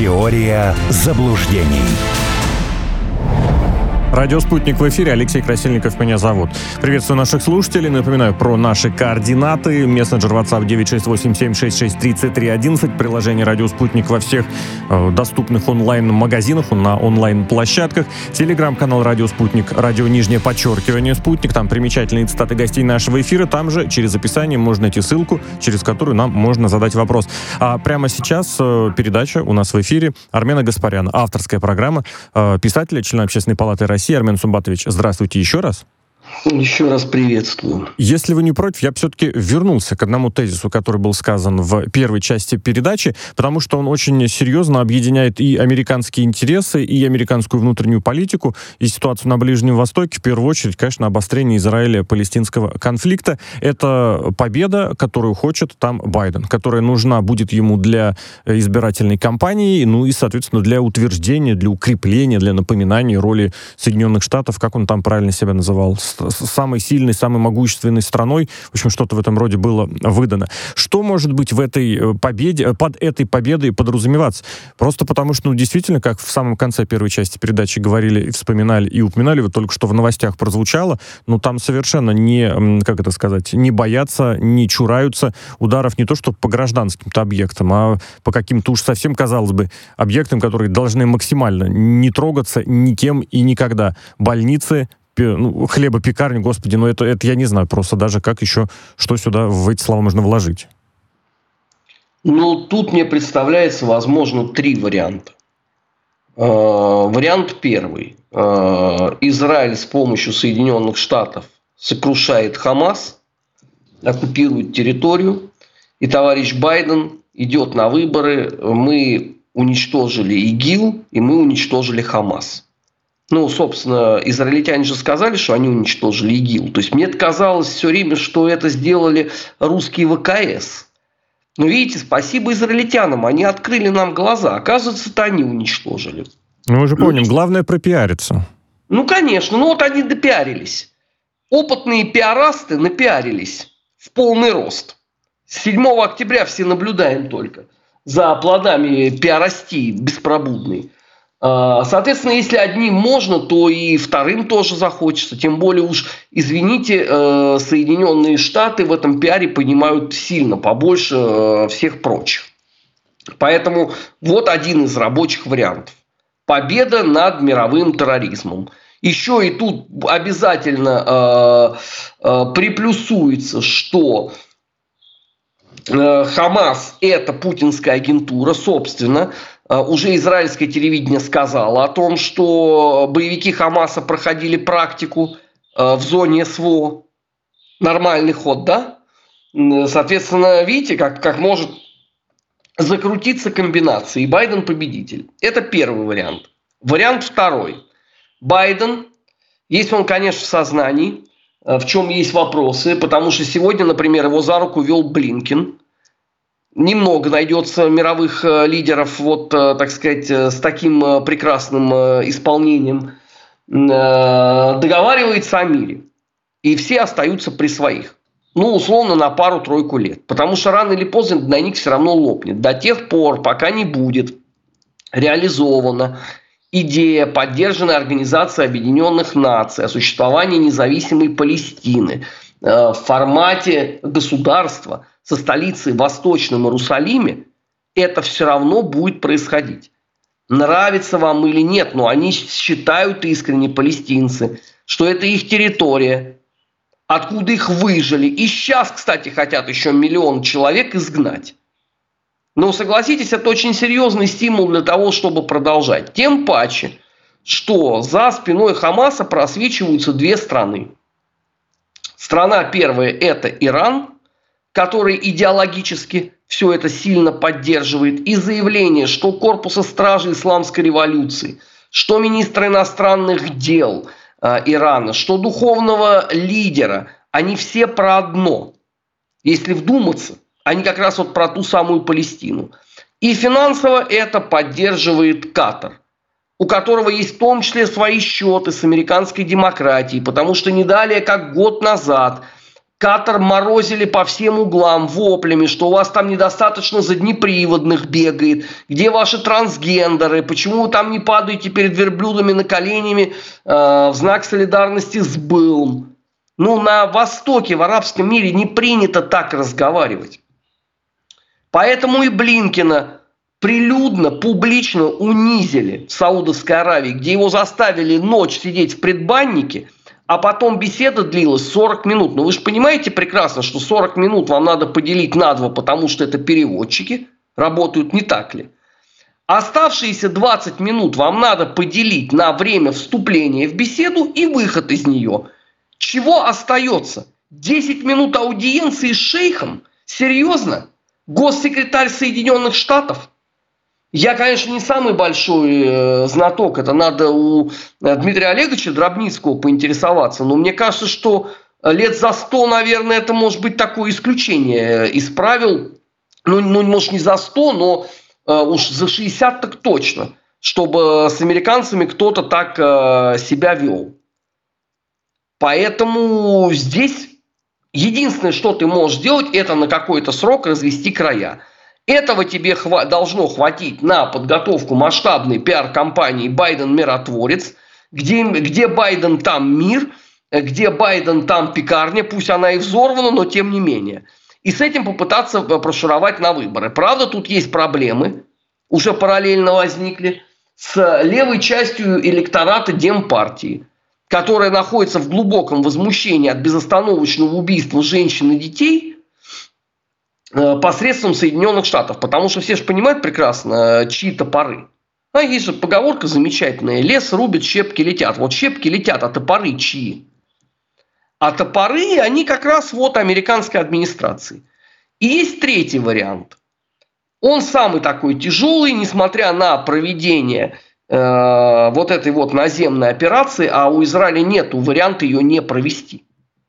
Теория заблуждений. Радио «Спутник» в эфире. Алексей Красильников меня зовут. Приветствую наших слушателей. Напоминаю про наши координаты. Мессенджер WhatsApp 968-766-3311. Приложение «Радио Спутник» во всех э, доступных онлайн-магазинах, на онлайн-площадках. Телеграм-канал «Радио Спутник», радио нижнее подчеркивание «Спутник». Там примечательные цитаты гостей нашего эфира. Там же через описание можно найти ссылку, через которую нам можно задать вопрос. А прямо сейчас э, передача у нас в эфире Армена Гаспаряна. Авторская программа э, писателя, члена Общественной палаты России Армен Сумбатович, здравствуйте еще раз. Еще раз приветствую. Если вы не против, я все-таки вернулся к одному тезису, который был сказан в первой части передачи, потому что он очень серьезно объединяет и американские интересы, и американскую внутреннюю политику, и ситуацию на Ближнем Востоке, в первую очередь, конечно, обострение Израиля-палестинского конфликта. Это победа, которую хочет там Байден, которая нужна будет ему для избирательной кампании, ну и, соответственно, для утверждения, для укрепления, для напоминания роли Соединенных Штатов, как он там правильно себя называл, самой сильной, самой могущественной страной. В общем, что-то в этом роде было выдано. Что может быть в этой э, победе, э, под этой победой подразумеваться? Просто потому что, ну, действительно, как в самом конце первой части передачи говорили и вспоминали, и упоминали, вот только что в новостях прозвучало, ну, там совершенно не, как это сказать, не боятся, не чураются ударов не то что по гражданским-то объектам, а по каким-то уж совсем, казалось бы, объектам, которые должны максимально не трогаться никем и никогда. Больницы, ну, хлебопекарню, господи, ну это, это я не знаю просто даже, как еще, что сюда в эти слова можно вложить. Ну, тут мне представляется, возможно, три варианта. Э, вариант первый. Э, Израиль с помощью Соединенных Штатов сокрушает Хамас, оккупирует территорию, и товарищ Байден идет на выборы. Мы уничтожили ИГИЛ, и мы уничтожили Хамас. Ну, собственно, израильтяне же сказали, что они уничтожили ИГИЛ. То есть мне казалось все время, что это сделали русские ВКС. Но видите, спасибо израильтянам, они открыли нам глаза. Оказывается, это они уничтожили. Ну, мы же помним, главное пропиариться. Ну, конечно, ну вот они допиарились. Опытные пиарасты напиарились в полный рост. С 7 октября все наблюдаем только за плодами пиарастии беспробудной. А, соответственно, если одним можно, то и вторым тоже захочется. Тем более уж, извините, э, Соединенные Штаты в этом пиаре понимают сильно побольше э, всех прочих. Поэтому вот один из рабочих вариантов. Победа над мировым терроризмом. Еще и тут обязательно э, э, приплюсуется, что э, Хамас это путинская агентура, собственно, а, уже израильское телевидение сказало о том, что боевики Хамаса проходили практику а, в зоне СВО. Нормальный ход, да? Соответственно, видите, как, как может закрутиться комбинация, и Байден победитель. Это первый вариант. Вариант второй. Байден, если он, конечно, в сознании, а, в чем есть вопросы, потому что сегодня, например, его за руку вел Блинкин, немного найдется мировых э, лидеров, вот, э, так сказать, э, с таким прекрасным исполнением, договаривается о мире. И все остаются при своих. Ну, условно, на пару-тройку лет. Потому что рано или поздно двойник все равно лопнет. До тех пор, пока не будет реализована идея поддержанной Организацией Объединенных Наций о существовании независимой Палестины в формате государства – со столицей в Восточном Иерусалиме, это все равно будет происходить. Нравится вам или нет, но они считают искренне палестинцы, что это их территория, откуда их выжили. И сейчас, кстати, хотят еще миллион человек изгнать. Но согласитесь, это очень серьезный стимул для того, чтобы продолжать. Тем паче, что за спиной Хамаса просвечиваются две страны. Страна первая – это Иран, который идеологически все это сильно поддерживает, и заявление, что корпуса стражи исламской революции, что министра иностранных дел э, Ирана, что духовного лидера, они все про одно. Если вдуматься, они как раз вот про ту самую Палестину. И финансово это поддерживает Катар, у которого есть в том числе свои счеты с американской демократией, потому что не далее, как год назад – Катар морозили по всем углам воплями, что у вас там недостаточно заднеприводных бегает, где ваши трансгендеры, почему вы там не падаете перед верблюдами на коленями э, в знак солидарности с былом. Ну, на Востоке, в арабском мире не принято так разговаривать. Поэтому и Блинкина прилюдно, публично унизили в Саудовской Аравии, где его заставили ночь сидеть в предбаннике – а потом беседа длилась 40 минут. Но ну, вы же понимаете прекрасно, что 40 минут вам надо поделить на два, потому что это переводчики работают, не так ли? Оставшиеся 20 минут вам надо поделить на время вступления в беседу и выход из нее. Чего остается? 10 минут аудиенции с шейхом? Серьезно? Госсекретарь Соединенных Штатов? Я, конечно, не самый большой э, знаток, это надо у э, Дмитрия Олеговича Дробницкого поинтересоваться, но мне кажется, что лет за сто, наверное, это может быть такое исключение из правил, ну, ну может, не за сто, но э, уж за 60 так точно, чтобы с американцами кто-то так себя вел. Поэтому здесь единственное, что ты можешь сделать, это на какой-то срок развести края. Этого тебе хва- должно хватить на подготовку масштабной пиар-компании «Байден миротворец», где, где Байден там мир, где Байден там пекарня, пусть она и взорвана, но тем не менее. И с этим попытаться э, прошуровать на выборы. Правда, тут есть проблемы, уже параллельно возникли, с левой частью электората Демпартии, которая находится в глубоком возмущении от безостановочного убийства женщин и детей – посредством Соединенных Штатов, потому что все же понимают прекрасно, э, чьи топоры. А есть же поговорка замечательная. Лес рубит, щепки летят. Вот щепки летят, а топоры чьи? А топоры, они как раз вот американской администрации. И есть третий вариант. Он самый такой тяжелый, несмотря на проведение э, вот этой вот наземной операции, а у Израиля нет варианта ее не провести.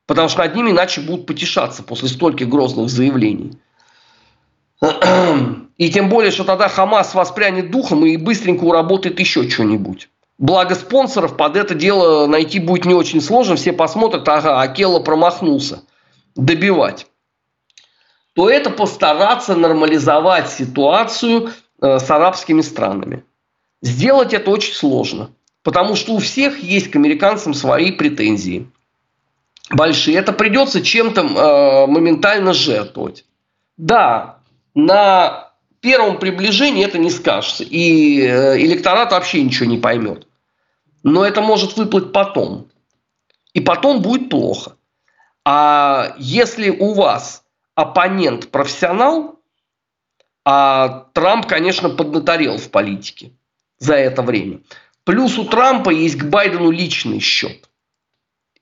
Потому что над ними иначе будут потешаться после стольких грозных заявлений. И тем более, что тогда Хамас воспрянет духом и быстренько уработает еще что-нибудь. Благо спонсоров под это дело найти будет не очень сложно. Все посмотрят, ага, Акела промахнулся. Добивать. То это постараться нормализовать ситуацию э, с арабскими странами. Сделать это очень сложно. Потому что у всех есть к американцам свои претензии. Большие. Это придется чем-то э, моментально жертвовать. Да, на первом приближении это не скажется. И э, электорат вообще ничего не поймет. Но это может выплыть потом. И потом будет плохо. А если у вас оппонент профессионал, а Трамп, конечно, поднаторел в политике за это время. Плюс у Трампа есть к Байдену личный счет.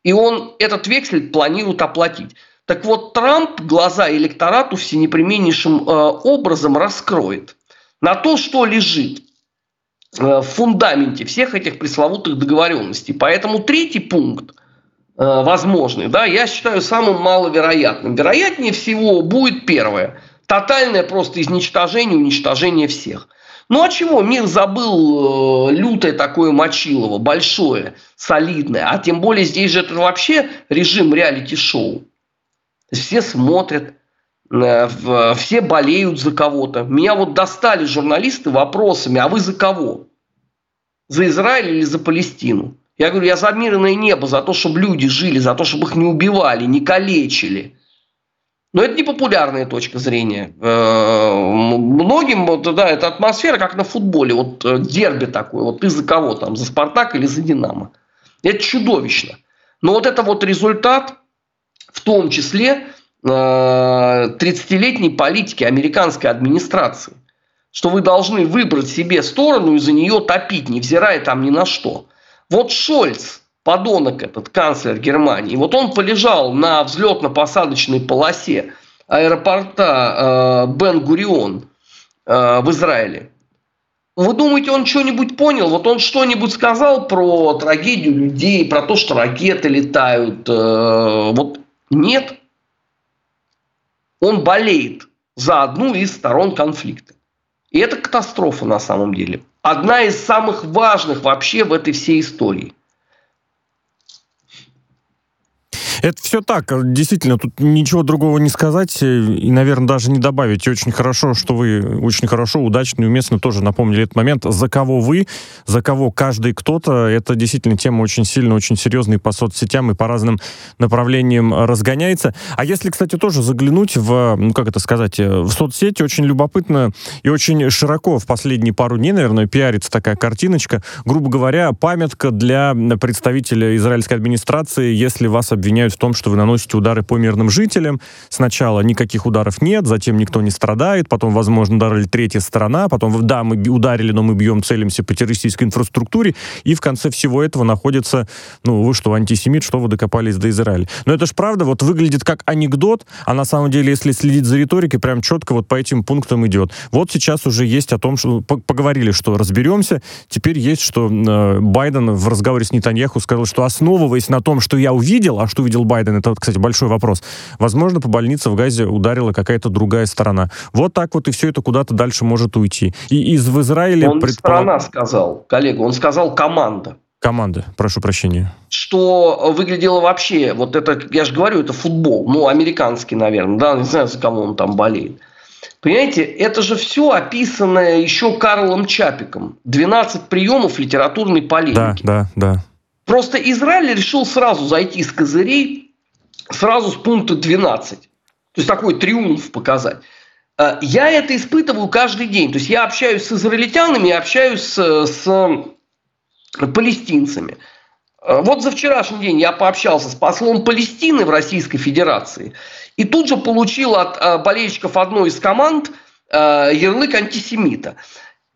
И он этот вексель планирует оплатить. Так вот, Трамп глаза электорату всенепременнейшим э, образом раскроет на то, что лежит э, в фундаменте всех этих пресловутых договоренностей. Поэтому третий пункт э, возможный, да, я считаю самым маловероятным. Вероятнее всего будет первое. Тотальное просто изничтожение, уничтожение всех. Ну а чего? Мир забыл лютое такое Мочилово, большое, солидное. А тем более здесь же это вообще режим реалити-шоу все смотрят, э, все болеют за кого-то. Меня вот достали журналисты вопросами, а вы за кого? За Израиль или за Палестину? Я говорю, я за мирное небо, за то, чтобы люди жили, за то, чтобы их не убивали, не калечили. Но это не популярная точка зрения. Э, многим, вот, да, это атмосфера, как на футболе. Вот э, дерби такой. Вот ты за кого там? За Спартак или за Динамо? Это чудовищно. Но вот это вот результат в том числе 30-летней э, политики американской администрации, что вы должны выбрать себе сторону и за нее топить, невзирая там ни на что. Вот Шольц, подонок этот, канцлер Германии, вот он полежал на взлетно-посадочной полосе аэропорта э, Бен-Гурион э, в Израиле. Вы думаете, он что-нибудь понял? Вот он что-нибудь сказал про трагедию людей, про то, что ракеты летают. Вот нет. Он болеет за одну из сторон конфликта. И это катастрофа на самом деле. Одна из самых важных вообще в этой всей истории – Это все так. Действительно, тут ничего другого не сказать и, наверное, даже не добавить. И очень хорошо, что вы очень хорошо, удачно и уместно тоже напомнили этот момент. За кого вы, за кого каждый кто-то, это действительно тема очень сильно, очень серьезная по соцсетям и по разным направлениям разгоняется. А если, кстати, тоже заглянуть в, ну как это сказать, в соцсети, очень любопытно и очень широко в последние пару дней, наверное, пиарится такая картиночка, грубо говоря, памятка для представителя израильской администрации, если вас обвиняют в том, что вы наносите удары по мирным жителям. Сначала никаких ударов нет, затем никто не страдает, потом, возможно, ударили третья сторона, потом, да, мы ударили, но мы бьем, целимся по террористической инфраструктуре, и в конце всего этого находится, ну, вы что, антисемит, что вы докопались до Израиля. Но это ж правда, вот выглядит как анекдот, а на самом деле, если следить за риторикой, прям четко вот по этим пунктам идет. Вот сейчас уже есть о том, что поговорили, что разберемся, теперь есть, что э, Байден в разговоре с Нетаньяху сказал, что основываясь на том, что я увидел, а что увидел Байден, это, кстати, большой вопрос, возможно, по больнице в Газе ударила какая-то другая сторона. Вот так вот и все это куда-то дальше может уйти. И из в Израиле... Он предпол... сторона сказал, коллега, он сказал команда. Команда, прошу прощения. Что выглядело вообще, вот это, я же говорю, это футбол, ну, американский, наверное, да, не знаю, за кого он там болеет. Понимаете, это же все описанное еще Карлом Чапиком. 12 приемов литературной полемики. Да, да, да. Просто Израиль решил сразу зайти с козырей, сразу с пункта 12. То есть такой триумф показать. Э, я это испытываю каждый день. То есть я общаюсь с израильтянами, общаюсь с, с палестинцами. Э, вот за вчерашний день я пообщался с послом Палестины в Российской Федерации и тут же получил от э, болельщиков одной из команд ярлык антисемита.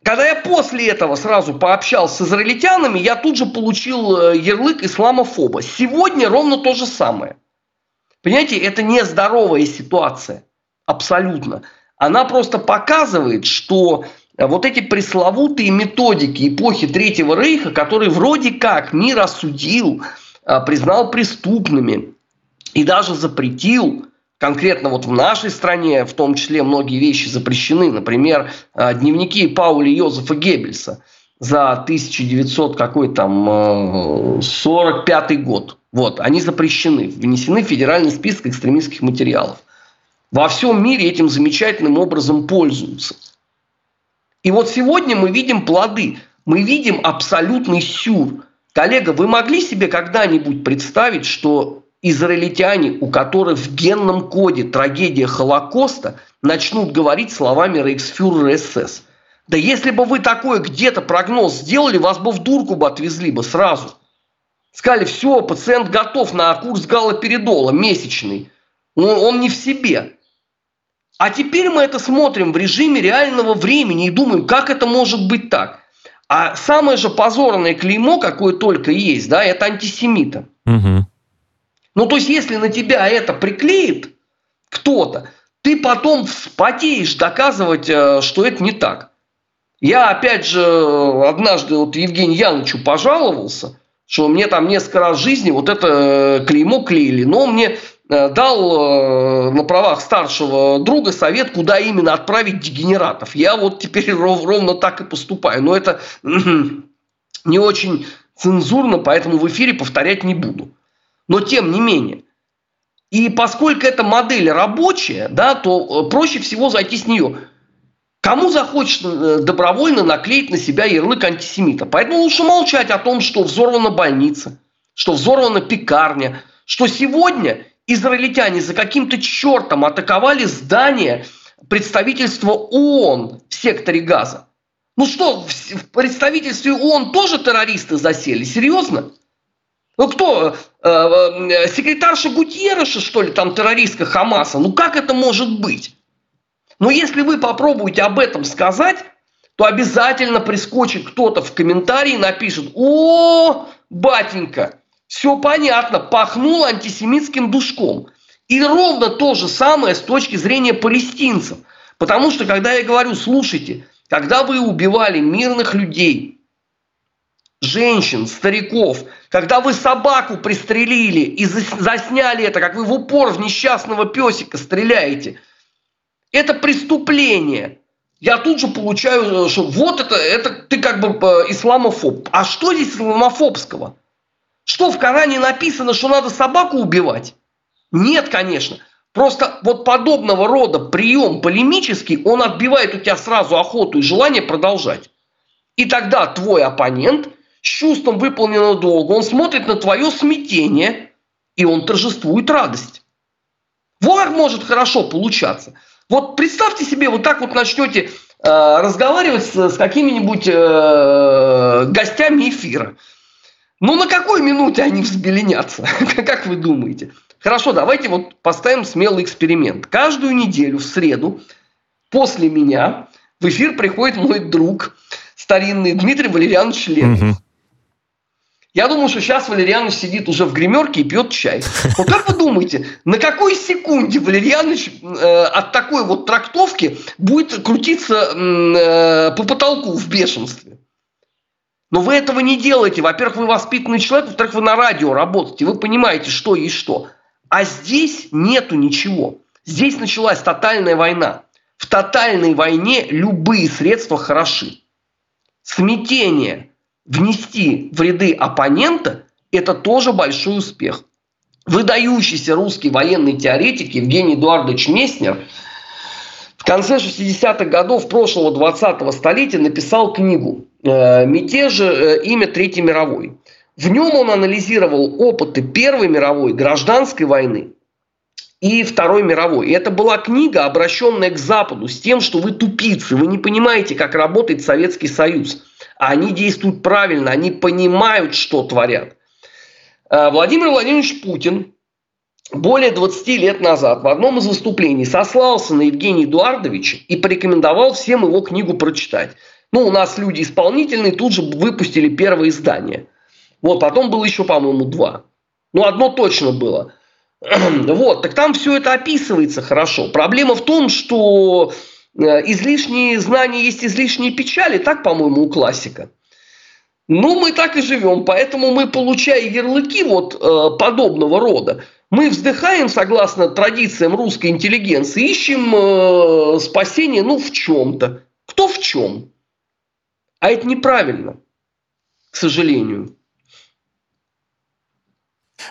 Когда я после этого сразу пообщался с израильтянами, я тут же получил ярлык исламофоба. Сегодня ровно то же самое. Понимаете, это нездоровая ситуация. Абсолютно она просто показывает, что вот эти пресловутые методики эпохи Третьего Рейха, которые вроде как мир осудил, а, признал преступными и даже запретил, конкретно вот в нашей стране, в том числе многие вещи запрещены, например, а, дневники Пауля Йозефа Геббельса за 1900 какой там 45 а, год. Вот, они запрещены, внесены в федеральный список экстремистских материалов – во всем мире этим замечательным образом пользуются. И вот сегодня мы видим плоды, мы видим абсолютный сюр. Коллега, вы могли себе когда-нибудь представить, что израильтяне, у которых в генном коде трагедия Холокоста, начнут говорить словами рейхсфюрера СС? Да если бы вы такой где-то прогноз сделали, вас бы в дурку бы отвезли бы сразу. Сказали, все, пациент готов на курс галоперидола месячный. Он, он не в себе. А теперь мы это смотрим в режиме реального времени и думаем, как это может быть так. А самое же позорное клеймо, какое только есть, да, это антисемита. Угу. Ну, то есть, если на тебя это приклеит кто-то, ты потом вспотеешь доказывать, э, что это не так. Я, опять же, однажды вот Евгению Яновичу пожаловался, что мне там несколько раз в жизни вот это э, клеймо клеили, но мне Э, дал на правах старшего друга совет, куда именно отправить дегенератов. Я вот теперь ровно так и поступаю. Но это не очень цензурно, поэтому в эфире повторять не буду. Но тем не менее. И поскольку эта модель рабочая, да, то э, проще всего зайти с нее. Кому захочется добровольно наклеить на себя ярлык антисемита? Поэтому лучше молчать о том, что взорвана больница, что взорвана пекарня, что сегодня израильтяне за каким-то чертом атаковали здание представительства ООН в секторе Газа. Ну что, в представительстве ООН тоже террористы засели? Серьезно? Ну кто? Э, э, секретарша Гутьереша, что ли, там террористка Хамаса? Ну как это может быть? Но если вы попробуете об этом сказать, то обязательно прискочит кто-то в комментарии и напишет, о, батенька, все понятно, пахнул антисемитским душком. И ровно то же самое с точки зрения палестинцев. Потому что, когда я говорю, слушайте, когда вы убивали мирных людей, женщин, стариков, когда вы собаку пристрелили и засняли это, как вы в упор в несчастного песика стреляете, это преступление. Я тут же получаю, что вот это, это ты как бы э, исламофоб. А что здесь исламофобского? Что в Коране написано, что надо собаку убивать? Нет, конечно. Просто вот подобного рода прием полемический, он отбивает у тебя сразу охоту и желание продолжать. И тогда твой оппонент чувством выполненного долга, он смотрит на твое смятение, и он торжествует радость. Вот может хорошо получаться. Вот представьте себе, вот так вот начнете э, разговаривать с, с какими-нибудь э, гостями эфира. Ну, на какой минуте они взбеленятся? как вы думаете? Хорошо, давайте вот поставим смелый эксперимент. Каждую неделю в среду после меня в эфир приходит мой друг, старинный Дмитрий Валерьянович Ленин. Угу. Я думаю, что сейчас Валерьянович сидит уже в гримерке и пьет чай. Вот как вы думаете, на какой секунде Валерьянович э, от такой вот трактовки будет крутиться э, по потолку в бешенстве? Но вы этого не делаете. Во-первых, вы воспитанный человек, во-вторых, вы на радио работаете, вы понимаете, что есть что. А здесь нету ничего. Здесь началась тотальная война. В тотальной войне любые средства хороши. Смятение внести в ряды оппонента – это тоже большой успех. Выдающийся русский военный теоретик Евгений Эдуардович Месснер в конце 60-х годов прошлого 20-го столетия написал книгу э, «Мятежи. Э, имя Третьей мировой». В нем он анализировал опыты Первой мировой, гражданской войны и Второй мировой. И это была книга, обращенная к Западу с тем, что вы тупицы, вы не понимаете, как работает Советский Союз. А они действуют правильно, они понимают, что творят. Э, Владимир Владимирович Путин более 20 лет назад в одном из выступлений сослался на Евгения Эдуардовича и порекомендовал всем его книгу прочитать. Ну, у нас люди исполнительные тут же выпустили первое издание. Вот, потом было еще, по-моему, два. Ну, одно точно было – вот, так там все это описывается хорошо. Проблема в том, что э, излишние знания есть излишние печали, так, по-моему, у классика. Ну, мы так и живем, поэтому мы, получая ярлыки вот э, подобного рода, мы вздыхаем, согласно традициям русской интеллигенции, ищем э, спасение, ну, в чем-то. Кто в чем? А это неправильно, к сожалению.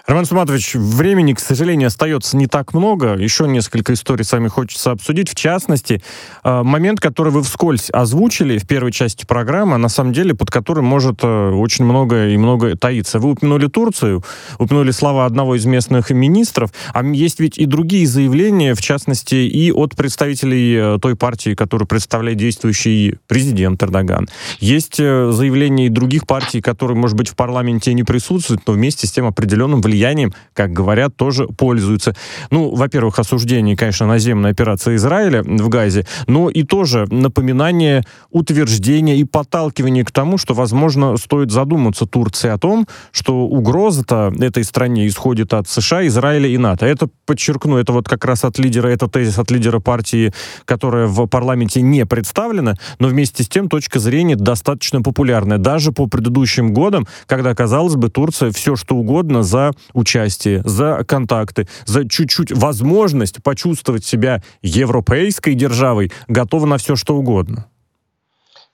Роман Суматович, времени, к сожалению, остается не так много. Еще несколько историй с вами хочется обсудить. В частности, э, момент, который вы вскользь озвучили в первой части программы, на самом деле, под которым может э, очень много и много таиться. Вы упомянули Турцию, упомянули слова одного из местных министров, а есть ведь и другие заявления, в частности, и от представителей э, той партии, которую представляет действующий президент Эрдоган. Есть заявления и других партий, которые, может быть, в парламенте не присутствуют, но вместе с тем определенным влиянием, как говорят, тоже пользуются. Ну, во-первых, осуждение, конечно, наземной операции Израиля в Газе, но и тоже напоминание, утверждение и подталкивание к тому, что, возможно, стоит задуматься Турции о том, что угроза-то этой стране исходит от США, Израиля и НАТО. Это, подчеркну, это вот как раз от лидера, это тезис от лидера партии, которая в парламенте не представлена, но вместе с тем точка зрения достаточно популярная. Даже по предыдущим годам, когда, казалось бы, Турция все что угодно за участие, за контакты, за чуть-чуть возможность почувствовать себя европейской державой, готова на все что угодно.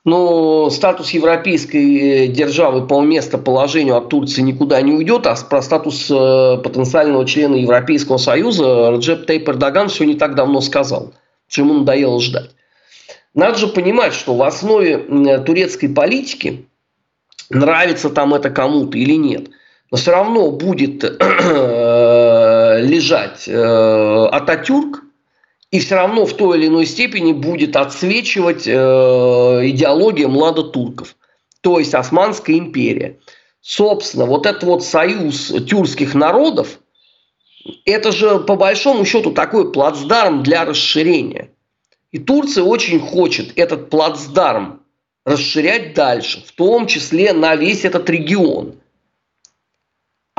Но статус европейской э, державы по местоположению от Турции никуда не уйдет, а про статус э, потенциального члена Европейского Союза Реджеп Тейп Эрдоган все не так давно сказал, что ему надоело ждать. Надо же понимать, что в основе турецкой политики, нравится там это кому-то или нет, но все равно будет э, лежать э, Ататюрк, и все равно в той или иной степени будет отсвечивать э, идеология младотурков, то есть Османская империя. Собственно, вот этот вот союз тюркских народов, это же по большому счету такой плацдарм для расширения. И Турция очень хочет этот плацдарм расширять дальше, в том числе на весь этот регион.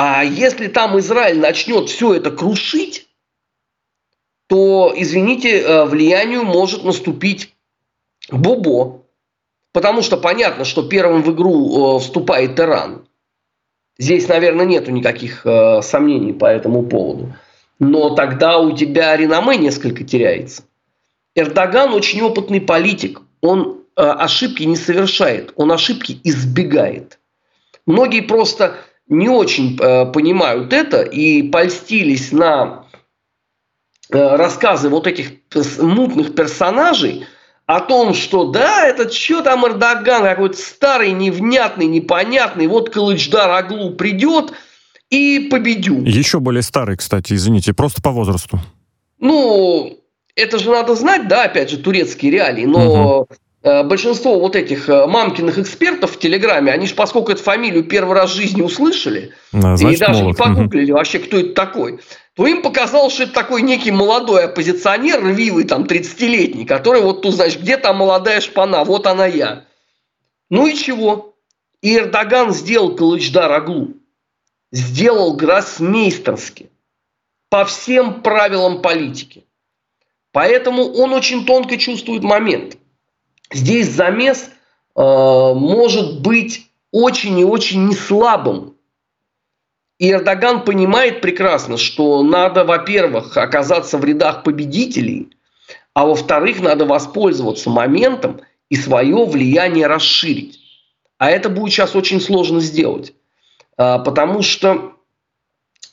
А если там Израиль начнет все это крушить, то, извините, э, влиянию может наступить Бобо. Потому что понятно, что первым в игру э, вступает Иран. Здесь, наверное, нету никаких э, сомнений по этому поводу. Но тогда у тебя реноме несколько теряется. Эрдоган очень опытный политик. Он ошибки не совершает, он ошибки избегает. Многие просто не очень э, понимают это и польстились на э, рассказы вот этих мутных персонажей о том, что да, это что там Эрдоган какой-то старый, невнятный, непонятный, вот Кылычдар Аглу придет и победю. Еще более старый, кстати, извините, просто по возрасту. Ну, это же надо знать, да, опять же, турецкие реалии, но угу. Большинство вот этих э, мамкиных экспертов в Телеграме, они же, поскольку эту фамилию первый раз в жизни услышали, да, значит, и даже молод. не погуглили вообще, кто это такой, то им показалось, что это такой некий молодой оппозиционер, рвивый, там, 30-летний, который вот тут, знаешь, где там молодая шпана, вот она я. Ну и чего? И Эрдоган сделал Кылычдар Аглу. Сделал гроссмейстерски. По всем правилам политики. Поэтому он очень тонко чувствует момент. Здесь замес э, может быть очень и очень неслабым. И Эрдоган понимает прекрасно, что надо, во-первых, оказаться в рядах победителей, а во-вторых, надо воспользоваться моментом и свое влияние расширить. А это будет сейчас очень сложно сделать. Э, потому что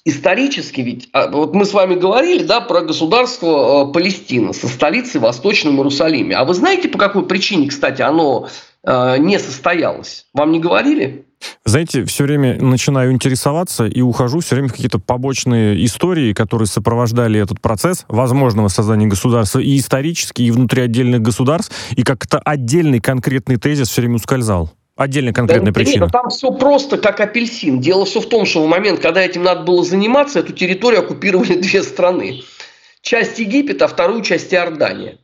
исторически ведь, а, вот мы с вами говорили, да, про государство э, Палестина со столицей Восточном Иерусалиме. А вы знаете, по какой причине, кстати, оно э, не состоялось? Вам не говорили? Знаете, все время начинаю интересоваться и ухожу все время в какие-то побочные истории, которые сопровождали этот процесс возможного создания государства и исторически, и внутри отдельных государств, и как-то отдельный конкретный тезис все время ускользал. Отдельная конкретная да, причина. Нет, там все просто как апельсин. Дело все в том, что в момент, когда этим надо было заниматься, эту территорию оккупировали две страны. Часть Египета, а вторую часть Иордания.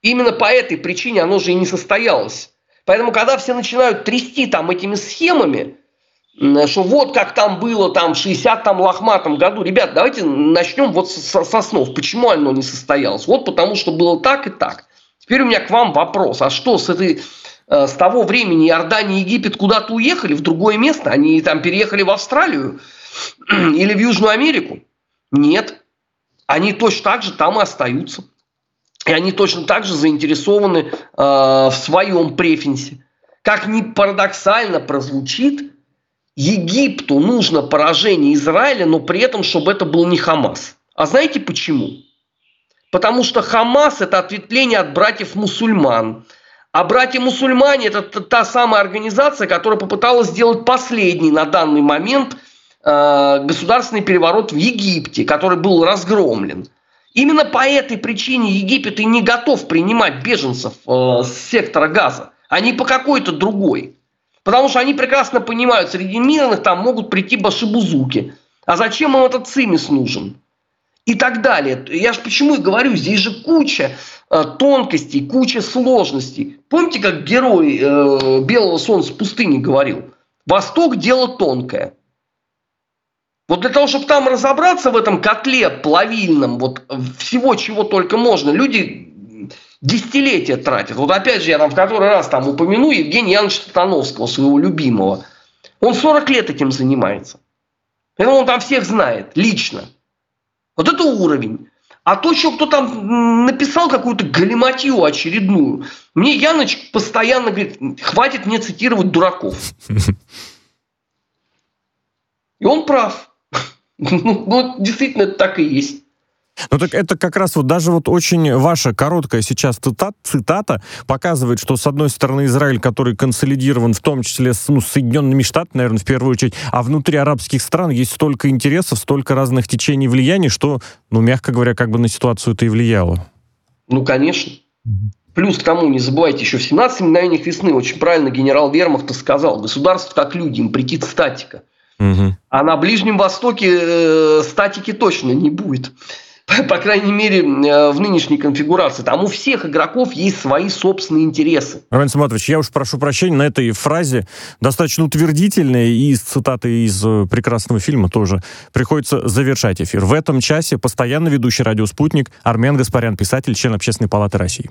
Именно по этой причине оно же и не состоялось. Поэтому, когда все начинают трясти там этими схемами, что вот как там было там в 60 там лохматом году. Ребят, давайте начнем вот со, со снов. Почему оно не состоялось? Вот потому что было так и так. Теперь у меня к вам вопрос. А что с этой с того времени Иордания и Египет куда-то уехали в другое место? Они там переехали в Австралию или в Южную Америку? Нет. Они точно так же там и остаются. И они точно так же заинтересованы э, в своем префенсе. Как ни парадоксально прозвучит, Египту нужно поражение Израиля, но при этом, чтобы это был не Хамас. А знаете почему? Потому что Хамас – это ответвление от братьев-мусульман – а братья-мусульмане – это та самая организация, которая попыталась сделать последний на данный момент э, государственный переворот в Египте, который был разгромлен. Именно по этой причине Египет и не готов принимать беженцев э, с сектора газа, а не по какой-то другой. Потому что они прекрасно понимают, среди мирных там могут прийти башибузуки. А зачем им этот цимис нужен? И так далее. Я же почему и говорю, здесь же куча э, тонкостей, куча сложностей. Помните, как герой э, Белого Солнца пустыни говорил? Восток – дело тонкое. Вот для того, чтобы там разобраться в этом котле плавильном, вот всего, чего только можно, люди десятилетия тратят. Вот опять же, я там в который раз там упомяну Евгения Яновича Становского, своего любимого. Он 40 лет этим занимается. Поэтому он там всех знает лично. Вот это уровень. А то, что кто там написал какую-то галиматью очередную, мне Яныч постоянно говорит, хватит мне цитировать дураков. И он прав. Ну, действительно, это так и есть. Ну так это как раз вот даже вот очень ваша короткая сейчас цитат, цитата показывает, что с одной стороны Израиль, который консолидирован в том числе с ну, Соединенными Штатами, наверное, в первую очередь, а внутри арабских стран есть столько интересов, столько разных течений влияний, что, ну, мягко говоря, как бы на ситуацию это и влияло. Ну, конечно. Плюс к тому, не забывайте, еще в 17 мгновениях весны очень правильно генерал Вермахта сказал, государство как люди, им прикид статика. Угу. А на Ближнем Востоке э, статики точно не будет. По крайней мере, э, в нынешней конфигурации. Там у всех игроков есть свои собственные интересы. Роман Саматович, я уж прошу прощения, на этой фразе достаточно утвердительной и из цитаты из э, прекрасного фильма тоже приходится завершать эфир. В этом часе постоянно ведущий радио «Спутник» Армен Гаспарян, писатель, член Общественной палаты России.